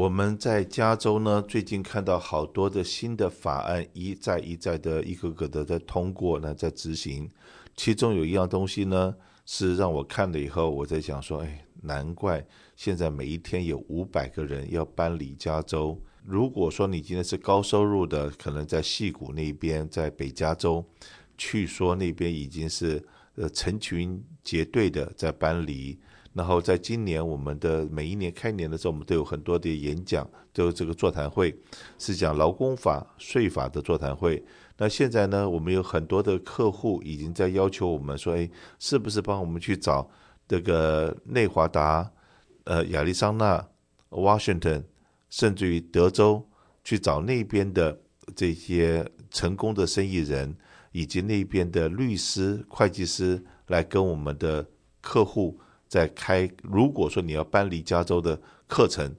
我们在加州呢，最近看到好多的新的法案一再一再的一个个的在通过呢，在执行。其中有一样东西呢，是让我看了以后，我在想说，哎，难怪现在每一天有五百个人要搬离加州。如果说你今天是高收入的，可能在矽谷那边，在北加州，据说那边已经是呃成群结队的在搬离。然后在今年，我们的每一年开年的时候，我们都有很多的演讲，都有这个座谈会，是讲劳工法、税法的座谈会。那现在呢，我们有很多的客户已经在要求我们说，哎，是不是帮我们去找这个内华达、呃亚利桑那、Washington，甚至于德州，去找那边的这些成功的生意人，以及那边的律师、会计师来跟我们的客户。在开，如果说你要搬离加州的课程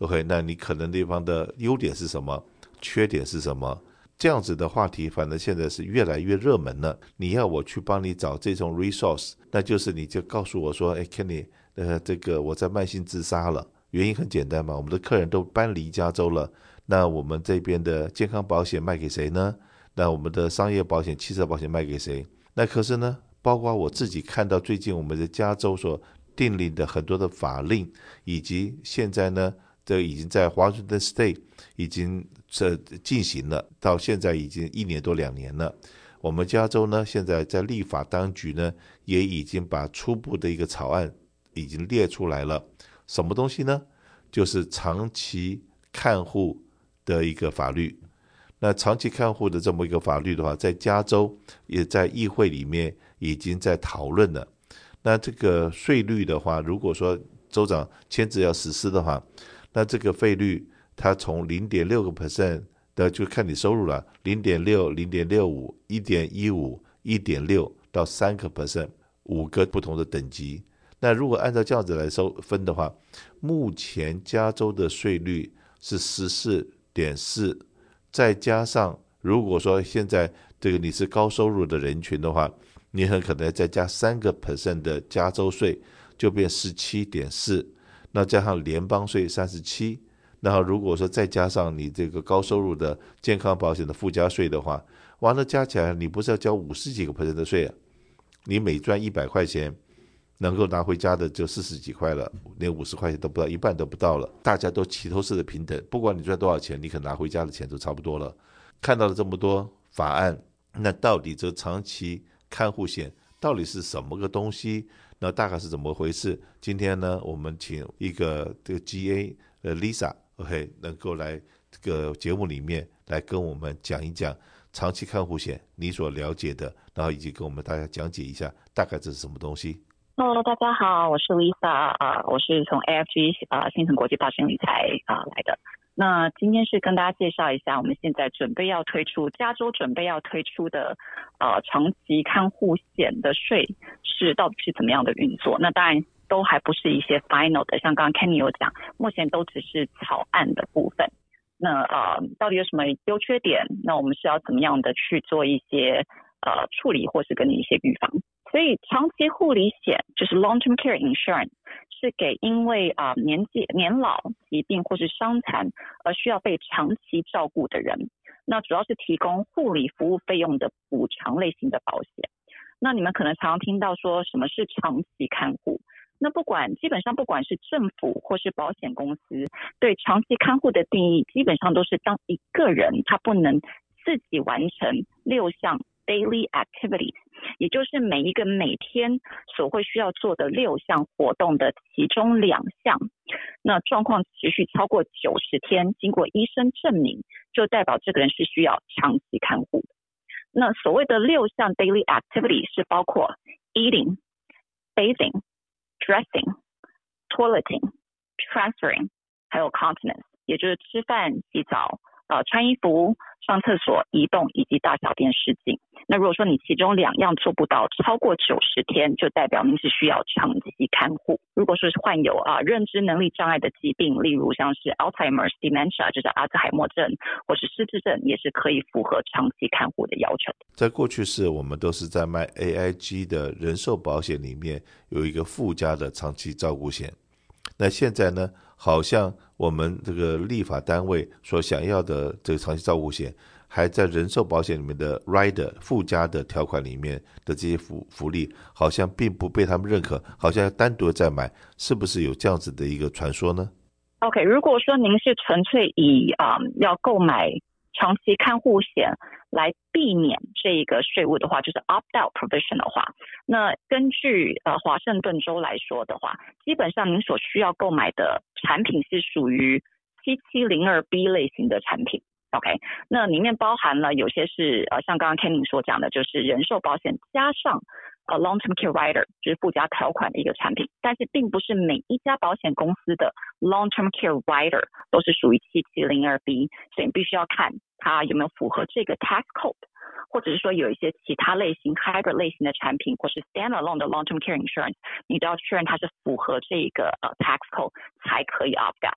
，OK，那你可能地方的优点是什么？缺点是什么？这样子的话题，反正现在是越来越热门了。你要我去帮你找这种 resource，那就是你就告诉我说，哎，Kenny，呃，这个我在慢性自杀了，原因很简单嘛，我们的客人都搬离加州了，那我们这边的健康保险卖给谁呢？那我们的商业保险、汽车保险卖给谁？那可是呢，包括我自己看到最近我们的加州所订立的很多的法令，以及现在呢，这已经在华盛顿 State 已经这进行了，到现在已经一年多两年了。我们加州呢，现在在立法当局呢，也已经把初步的一个草案已经列出来了。什么东西呢？就是长期看护的一个法律。那长期看护的这么一个法律的话，在加州也在议会里面已经在讨论了。那这个税率的话，如果说州长签字要实施的话，那这个费率它从零点六个 percent 的就看你收入了，零点六、零点六五、一点一五、一点六到三个 percent，五个不同的等级。那如果按照这样子来收分的话，目前加州的税率是十四点四，再加上如果说现在这个你是高收入的人群的话。你很可能再加三个 percent 的加州税，就变十七点四，那加上联邦税三十七，然后如果说再加上你这个高收入的健康保险的附加税的话，完了加起来你不是要交五十几个 percent 的税啊？你每赚一百块钱，能够拿回家的就四十几块了，连五十块钱都不到，一半都不到了。大家都齐头式的平等，不管你赚多少钱，你可拿回家的钱都差不多了。看到了这么多法案，那到底这长期？看护险到底是什么个东西？那大概是怎么回事？今天呢，我们请一个这个 GA 呃 Lisa，OK，能够来这个节目里面来跟我们讲一讲长期看护险你所了解的，然后以及跟我们大家讲解一下大概这是什么东西。Hello，大家好，我是 Lisa 啊，我是从 AFG 啊新城国际大型理财啊来的。那今天是跟大家介绍一下，我们现在准备要推出加州准备要推出的呃长期看护险的税是到底是怎么样的运作？那当然都还不是一些 final 的，像刚刚 Kenny 有讲，目前都只是草案的部分。那呃到底有什么优缺点？那我们是要怎么样的去做一些呃处理，或是跟你一些预防？所以长期护理险就是 long-term care insurance。是给因为啊年纪年老、疾病或是伤残而需要被长期照顾的人，那主要是提供护理服务费用的补偿类型的保险。那你们可能常常听到说什么是长期看护？那不管基本上不管是政府或是保险公司对长期看护的定义，基本上都是当一个人他不能自己完成六项。Daily activities，也就是每一个每天所会需要做的六项活动的其中两项，那状况持续超过九十天，经过医生证明，就代表这个人是需要长期看护。那所谓的六项 daily activity 是包括 eating、bathing、dressing、toileting、transferring，还有 continence，也就是吃饭、洗澡。呃，穿衣服、上厕所、移动以及大小便失禁。那如果说你其中两样做不到，超过九十天，就代表您是需要长期看护。如果说是患有啊认知能力障碍的疾病，例如像是 Alzheimer's dementia，就是阿兹海默症，或是失智症，也是可以符合长期看护的要求。在过去式，我们都是在卖 AIG 的人寿保险里面有一个附加的长期照顾险。那现在呢，好像我们这个立法单位所想要的这个长期照护险，还在人寿保险里面的 rider 附加的条款里面的这些福福利，好像并不被他们认可，好像要单独再买，是不是有这样子的一个传说呢？OK，如果说您是纯粹以啊、要购买长期看护险来避免这一个税务的话，就是 opt out provision 的话，那根据呃华盛顿州来说的话，基本上您所需要购买的产品是属于七七零二 B 类型的产品。OK，那里面包含了有些是呃，像刚刚 Kenny 所讲的，就是人寿保险加上呃 Long Term Care Rider，就是附加条款的一个产品。但是并不是每一家保险公司的 Long Term Care Rider 都是属于七七零二 B，所以你必须要看它有没有符合这个 Tax Code，或者是说有一些其他类型 Hybrid 类型的产品，或是 Standalone 的 Long Term Care Insurance，你都要确认它是符合这个呃 Tax Code 才可以 opt out。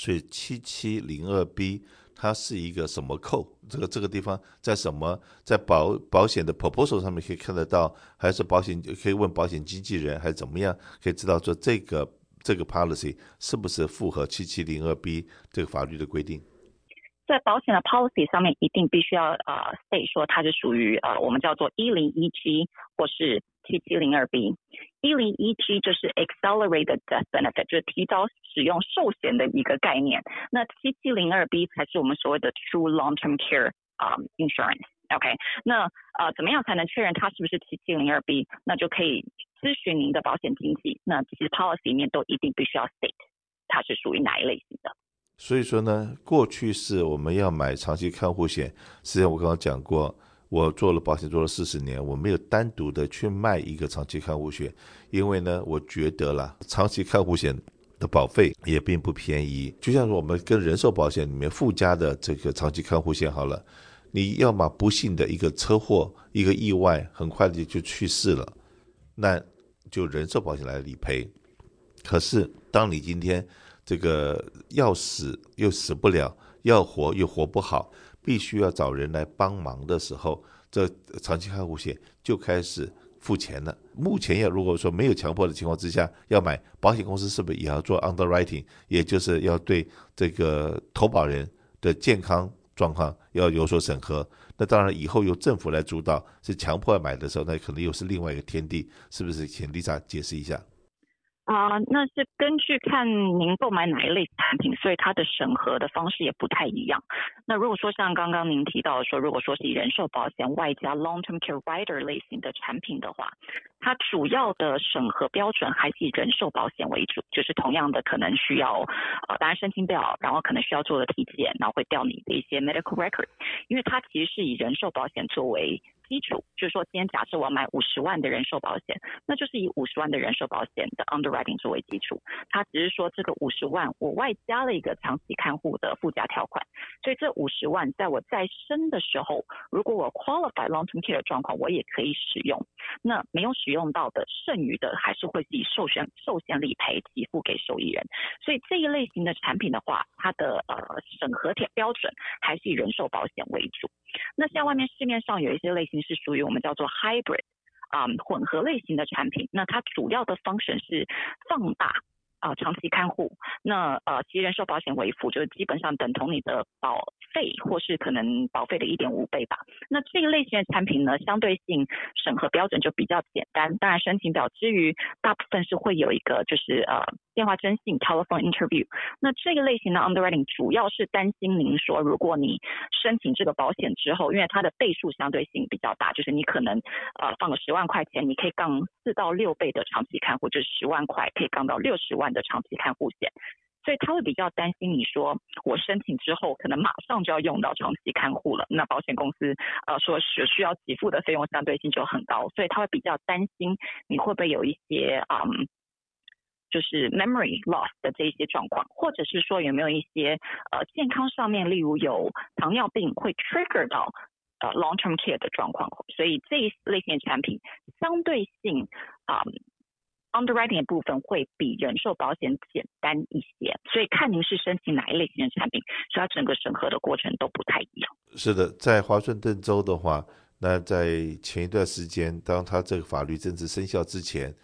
所以七七零二 B。它是一个什么扣？这个这个地方在什么？在保保险的 proposal 上面可以看得到，还是保险可以问保险经纪人，还是怎么样可以知道说这个这个 policy 是不是符合七七零二 B 这个法律的规定？在保险的 policy 上面一定必须要呃 state 说它是属于呃我们叫做一零一 G 或是。七七零二 B，一零一 G 就是 Accelerated Death Benefit，就是提早使用寿险的一个概念。那七七零二 B 才是我们所谓的 True Long Term Care、um, Insurance。OK，那呃怎么样才能确认它是不是七七零二 B？那就可以咨询您的保险经纪。那其实 policy 里面都一定必须要 state 它是属于哪一类型的。所以说呢，过去是我们要买长期看护险，实际上我刚刚讲过。我做了保险做了四十年，我没有单独的去卖一个长期看护险，因为呢，我觉得啦，长期看护险的保费也并不便宜。就像是我们跟人寿保险里面附加的这个长期看护险好了，你要么不幸的一个车祸、一个意外，很快的就去世了，那就人寿保险来理赔。可是当你今天这个要死又死不了，要活又活不好。必须要找人来帮忙的时候，这长期看护险就开始付钱了。目前要如果说没有强迫的情况之下要买，保险公司是不是也要做 underwriting，也就是要对这个投保人的健康状况要有所审核？那当然以后由政府来主导，是强迫买的时候，那可能又是另外一个天地，是不是？请 Lisa 解释一下。啊、那是根据看您购买哪一类产品，所以它的审核的方式也不太一样。那如果说像刚刚您提到说，如果说是以人寿保险外加 long term care rider 类型的产品的话，它主要的审核标准还是以人寿保险为主，就是同样的可能需要呃，当然申请表，然后可能需要做的体检，然后会调你的一些 medical record，因为它其实是以人寿保险作为。基础就是说，今天假设我要买五十万的人寿保险，那就是以五十万的人寿保险的 underwriting 作为基础。它只是说这个五十万我外加了一个长期看护的附加条款，所以这五十万在我再生的时候，如果我 qualify long term care 状况，我也可以使用。那没有使用到的剩余的，还是会以寿险寿险理赔给付给受益人。所以这一类型的产品的话，它的呃审核条标准还是以人寿保险为主。那像外面市面上有一些类型是属于我们叫做 hybrid 啊、混合类型的产品，那它主要的 function 是放大啊、长期看护，那呃其人寿保险为辅，就是基本上等同你的保费或是可能保费的一点五倍吧。那这个类型的产品呢，相对性审核标准就比较简单，当然申请表之余，大部分是会有一个就是呃。电话征信 （telephone interview），那这个类型的 underwriting 主要是担心您说，如果你申请这个保险之后，因为它的倍数相对性比较大，就是你可能呃放个十万块钱，你可以杠四到六倍的长期看护，就是十万块可以杠到六十万的长期看护险，所以他会比较担心你说，我申请之后可能马上就要用到长期看护了，那保险公司呃说是需要给付的费用相对性就很高，所以他会比较担心你会不会有一些嗯。就是 memory loss 的这一些状况，或者是说有没有一些呃健康上面，例如有糖尿病会 trigger 到呃 long term care 的状况，所以这一类型的产品相对性啊、underwriting 的部分会比人寿保险简单一些，所以看您是申请哪一类型的产品，所以它整个审核的过程都不太一样。是的，在华盛顿州的话，那在前一段时间，当它这个法律正式生效之前。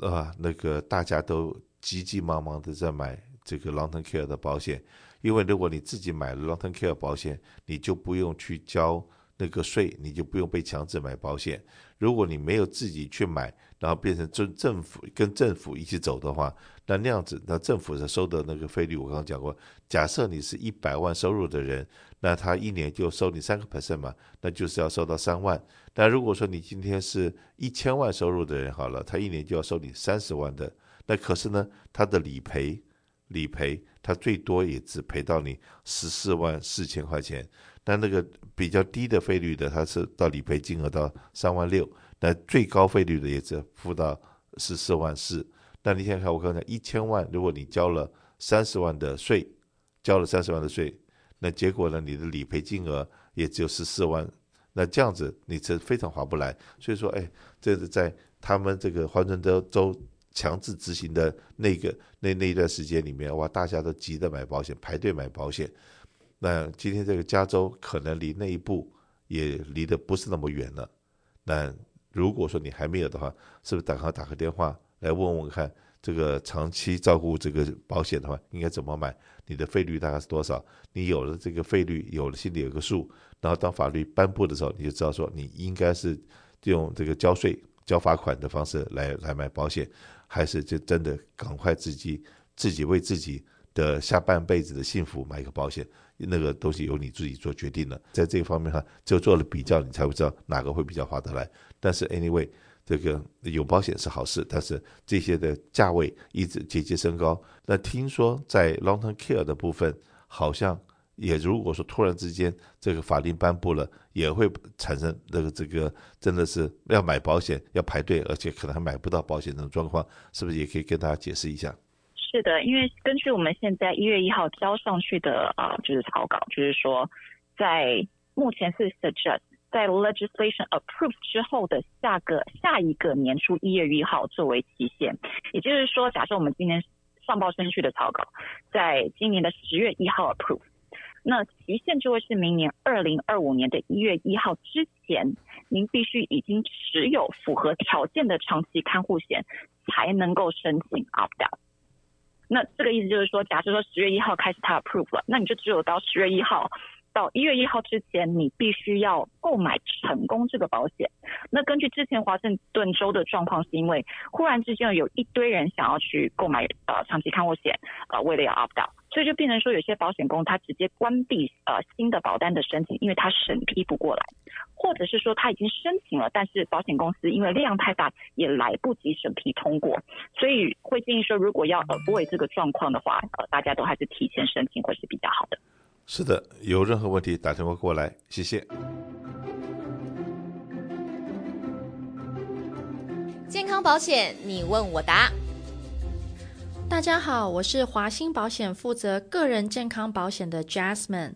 啊，那个大家都急急忙忙的在买这个 long term care 的保险，因为如果你自己买了 long term care 保险，你就不用去交那个税，你就不用被强制买保险。如果你没有自己去买，然后变成政政府跟政府一起走的话，那那样子，那政府是收的那个费率，我刚刚讲过，假设你是一百万收入的人，那他一年就收你三个 percent 嘛，那就是要收到三万。但如果说你今天是一千万收入的人，好了，他一年就要收你三十万的，那可是呢，他的理赔理赔，他最多也只赔到你十四万四千块钱。但那个比较低的费率的，它是到理赔金额到三万六，那最高费率的也是付到十四万四。那你想想看，我刚才一千万，如果你交了三十万的税，交了三十万的税，那结果呢，你的理赔金额也只有十四万，那这样子你是非常划不来。所以说，哎，这是在他们这个华盛顿州强制执行的那个那那一段时间里面，哇，大家都急着买保险，排队买保险。那今天这个加州可能离那一步也离得不是那么远了。那如果说你还没有的话，是不是赶快打个电话来问问看，这个长期照顾这个保险的话应该怎么买？你的费率大概是多少？你有了这个费率，有了心里有个数，然后当法律颁布的时候，你就知道说你应该是用这个交税、交罚款的方式来来买保险，还是就真的赶快自己自己为自己的下半辈子的幸福买一个保险？那个东西由你自己做决定了，在这方面哈，就做了比较，你才会知道哪个会比较划得来。但是 anyway，这个有保险是好事，但是这些的价位一直节节升高。那听说在 long-term care 的部分，好像也如果说突然之间这个法令颁布了，也会产生那个这个真的是要买保险要排队，而且可能还买不到保险的状况，是不是也可以跟大家解释一下？是的，因为根据我们现在一月一号交上去的啊，就是草稿，就是说，在目前是 suggest 在 legislation approved 之后的下个下一个年初一月一号作为期限，也就是说，假设我们今年上报申去的草稿，在今年的十月一号 approve，那期限就会是明年二零二五年的一月一号之前，您必须已经持有符合条件的长期看护险，才能够申请 opt out。那这个意思就是说，假设说十月一号开始它 approve 了，那你就只有到十月一号到一月一号之前，你必须要购买成功这个保险。那根据之前华盛顿州的状况，是因为忽然之间有一堆人想要去购买呃长期看护险，呃为了要 opt out，所以就变成说有些保险公司它直接关闭呃新的保单的申请，因为它审批不过来。或者是说他已经申请了，但是保险公司因为量太大，也来不及审批通过，所以会建议说，如果要 avoid 这个状况的话，呃，大家都还是提前申请会是比较好的。是的，有任何问题打电话过来，谢谢。健康保险，你问我答。大家好，我是华兴保险负责个人健康保险的 Jasmine。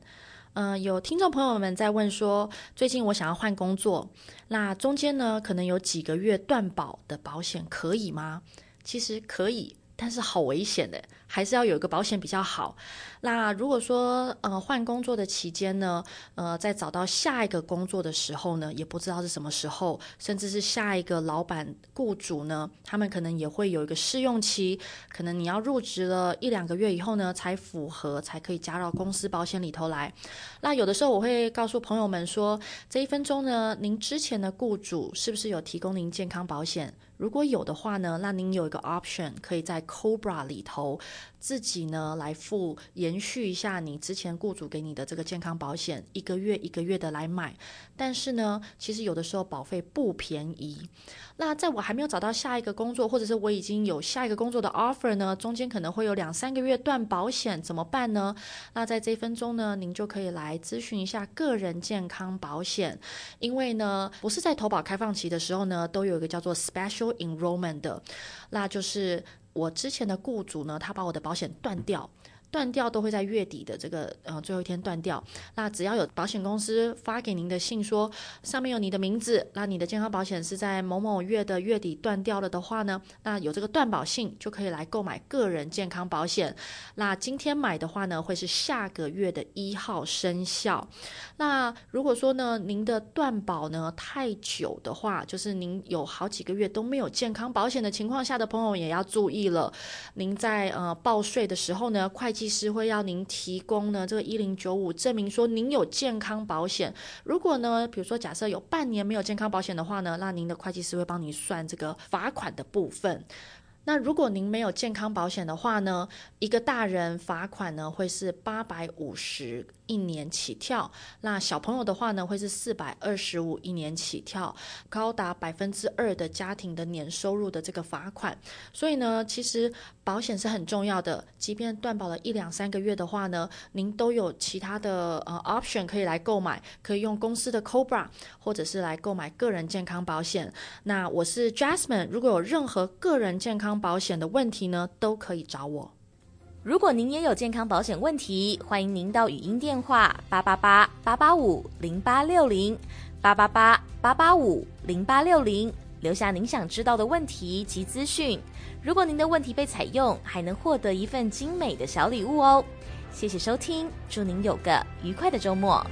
嗯、呃，有听众朋友们在问说，最近我想要换工作，那中间呢，可能有几个月断保的保险可以吗？其实可以。但是好危险的，还是要有一个保险比较好。那如果说呃换工作的期间呢，呃在找到下一个工作的时候呢，也不知道是什么时候，甚至是下一个老板雇主呢，他们可能也会有一个试用期，可能你要入职了一两个月以后呢，才符合才可以加到公司保险里头来。那有的时候我会告诉朋友们说，这一分钟呢，您之前的雇主是不是有提供您健康保险？如果有的话呢，那您有一个 option 可以在 Cobra 里头自己呢来付，延续一下你之前雇主给你的这个健康保险，一个月一个月的来买。但是呢，其实有的时候保费不便宜。那在我还没有找到下一个工作，或者是我已经有下一个工作的 offer 呢，中间可能会有两三个月断保险，怎么办呢？那在这一分钟呢，您就可以来咨询一下个人健康保险，因为呢，不是在投保开放期的时候呢，都有一个叫做 special Enrollment 的，那就是我之前的雇主呢，他把我的保险断掉，断掉都会在月底的这个呃最后一天断掉。那只要有保险公司发给您的信说上面有你的名字，那你的健康保险是在某某月的月底断掉了的话呢，那有这个断保信就可以来购买个人健康保险。那今天买的话呢，会是下个月的一号生效。那如果说呢，您的断保呢太久的话，就是您有好几个月都没有健康保险的情况下的朋友也要注意了。您在呃报税的时候呢，会计师会要您提供呢这个一零九五证明说您有健康保险。如果呢，比如说假设有半年没有健康保险的话呢，那您的会计师会帮您算这个罚款的部分。那如果您没有健康保险的话呢，一个大人罚款呢会是八百五十一年起跳，那小朋友的话呢会是四百二十五一年起跳，高达百分之二的家庭的年收入的这个罚款。所以呢，其实保险是很重要的，即便断保了一两三个月的话呢，您都有其他的呃 option 可以来购买，可以用公司的 Cobra，或者是来购买个人健康保险。那我是 Jasmine，如果有任何个人健康保险的问题呢，都可以找我。如果您也有健康保险问题，欢迎您到语音电话八八八八八五零八六零八八八八八五零八六零留下您想知道的问题及资讯。如果您的问题被采用，还能获得一份精美的小礼物哦。谢谢收听，祝您有个愉快的周末。